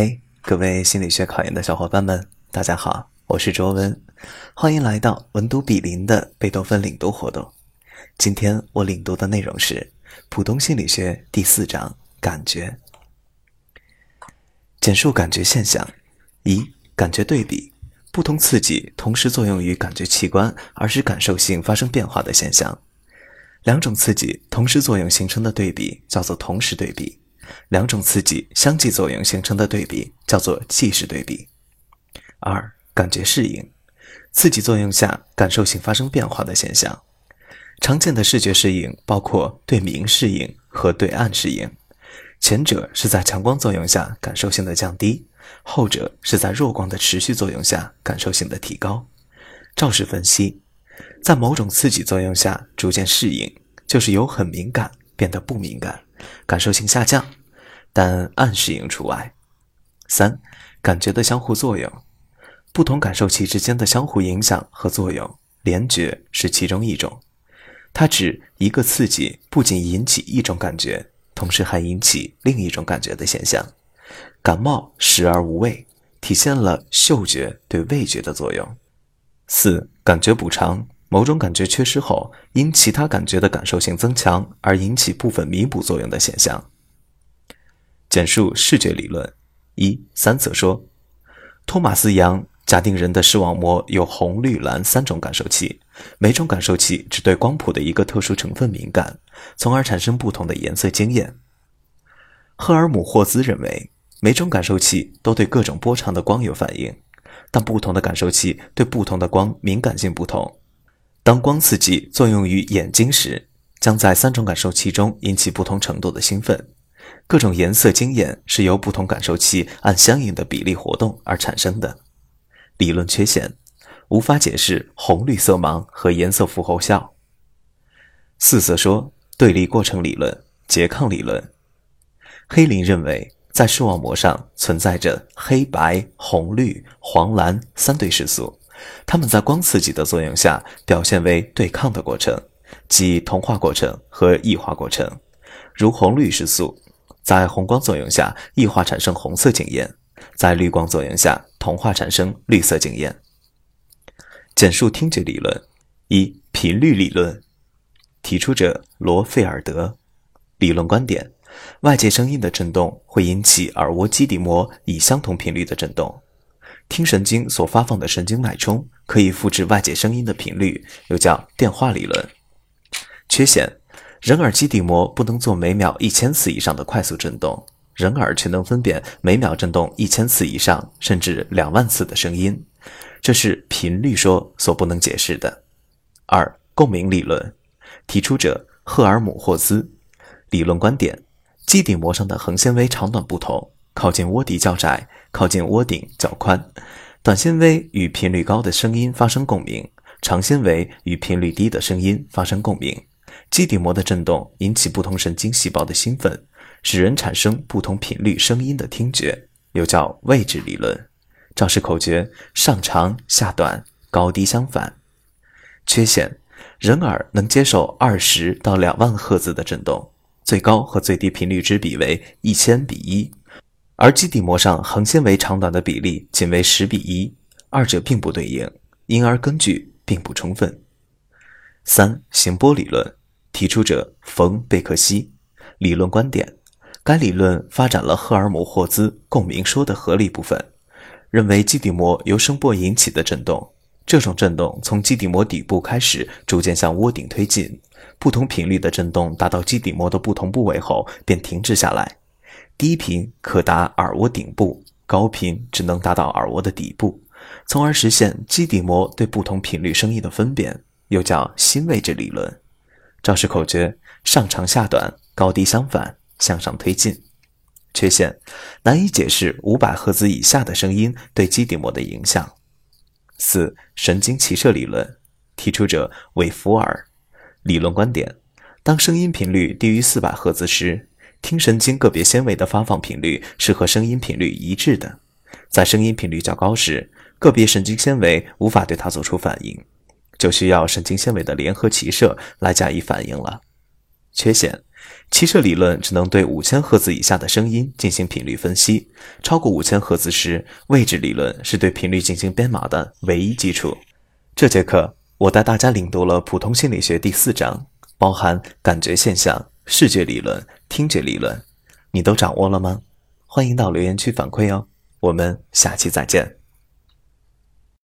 嘿，各位心理学考研的小伙伴们，大家好，我是卓文，欢迎来到文读比邻的贝多芬领读活动。今天我领读的内容是普通心理学第四章感觉，简述感觉现象。一、感觉对比，不同刺激同时作用于感觉器官，而使感受性发生变化的现象。两种刺激同时作用形成的对比叫做同时对比。两种刺激相继作用形成的对比叫做即时对比。二、感觉适应，刺激作用下感受性发生变化的现象。常见的视觉适应包括对明适应和对暗适应，前者是在强光作用下感受性的降低，后者是在弱光的持续作用下感受性的提高。照式分析，在某种刺激作用下逐渐适应，就是由很敏感变得不敏感，感受性下降。但暗适应除外。三、感觉的相互作用，不同感受器之间的相互影响和作用，联觉是其中一种。它指一个刺激不仅引起一种感觉，同时还引起另一种感觉的现象。感冒食而无味，体现了嗅觉对味觉的作用。四、感觉补偿，某种感觉缺失后，因其他感觉的感受性增强而引起部分弥补作用的现象。简述视觉理论：一、三色说。托马斯·杨假定人的视网膜有红、绿、蓝三种感受器，每种感受器只对光谱的一个特殊成分敏感，从而产生不同的颜色经验。赫尔姆霍兹认为，每种感受器都对各种波长的光有反应，但不同的感受器对不同的光敏感性不同。当光刺激作用于眼睛时，将在三种感受器中引起不同程度的兴奋。各种颜色经验是由不同感受器按相应的比例活动而产生的。理论缺陷无法解释红绿色盲和颜色符后效。四色说对立过程理论、拮抗理论。黑林认为，在视网膜上存在着黑白、红绿、黄蓝三对视素，它们在光刺激的作用下表现为对抗的过程，即同化过程和异化过程，如红绿视素。在红光作用下，异化产生红色经验；在绿光作用下，同化产生绿色经验。简述听觉理论：一、频率理论，提出者罗费尔德。理论观点：外界声音的振动会引起耳蜗基底膜以相同频率的振动。听神经所发放的神经脉冲可以复制外界声音的频率，又叫电话理论。缺陷。人耳基底膜不能做每秒一千次以上的快速振动，人耳却能分辨每秒振动一千次以上，甚至两万次的声音，这是频率说所不能解释的。二、共鸣理论，提出者赫尔姆霍兹。理论观点：基底膜上的横纤维长短不同，靠近窝底较窄，靠近窝顶较宽。短纤维与频率高的声音发生共鸣，长纤维与频率低的声音发生共鸣。基底膜的振动引起不同神经细胞的兴奋，使人产生不同频率声音的听觉，又叫位置理论。肇事口诀：上长下短，高低相反。缺陷：人耳能接受二十到两万赫兹的振动，最高和最低频率之比为一千比一，而基底膜上横纤维长短的比例仅为十比一，二者并不对应，因而根据并不充分。三、行波理论。提出者冯贝克西，理论观点：该理论发展了赫尔姆霍兹共鸣说的合理部分，认为基底膜由声波引起的振动，这种振动从基底膜底部开始，逐渐向窝顶推进，不同频率的振动达到基底膜的不同部位后便停止下来，低频可达耳蜗顶部，高频只能达到耳蜗的底部，从而实现基底膜对不同频率声音的分辨，又叫新位置理论。肇事口诀：上长下短，高低相反，向上推进。缺陷：难以解释五百赫兹以下的声音对基底膜的影响。四、神经骑射理论，提出者韦弗尔。理论观点：当声音频率低于四百赫兹时，听神经个别纤维的发放频率是和声音频率一致的；在声音频率较高时，个别神经纤维无法对它做出反应。就需要神经纤维的联合骑射来加以反应了。缺陷：骑射理论只能对五千赫兹以下的声音进行频率分析，超过五千赫兹时，位置理论是对频率进行编码的唯一基础。这节课我带大家领读了普通心理学第四章，包含感觉现象、视觉理论、听觉理论，你都掌握了吗？欢迎到留言区反馈哦。我们下期再见。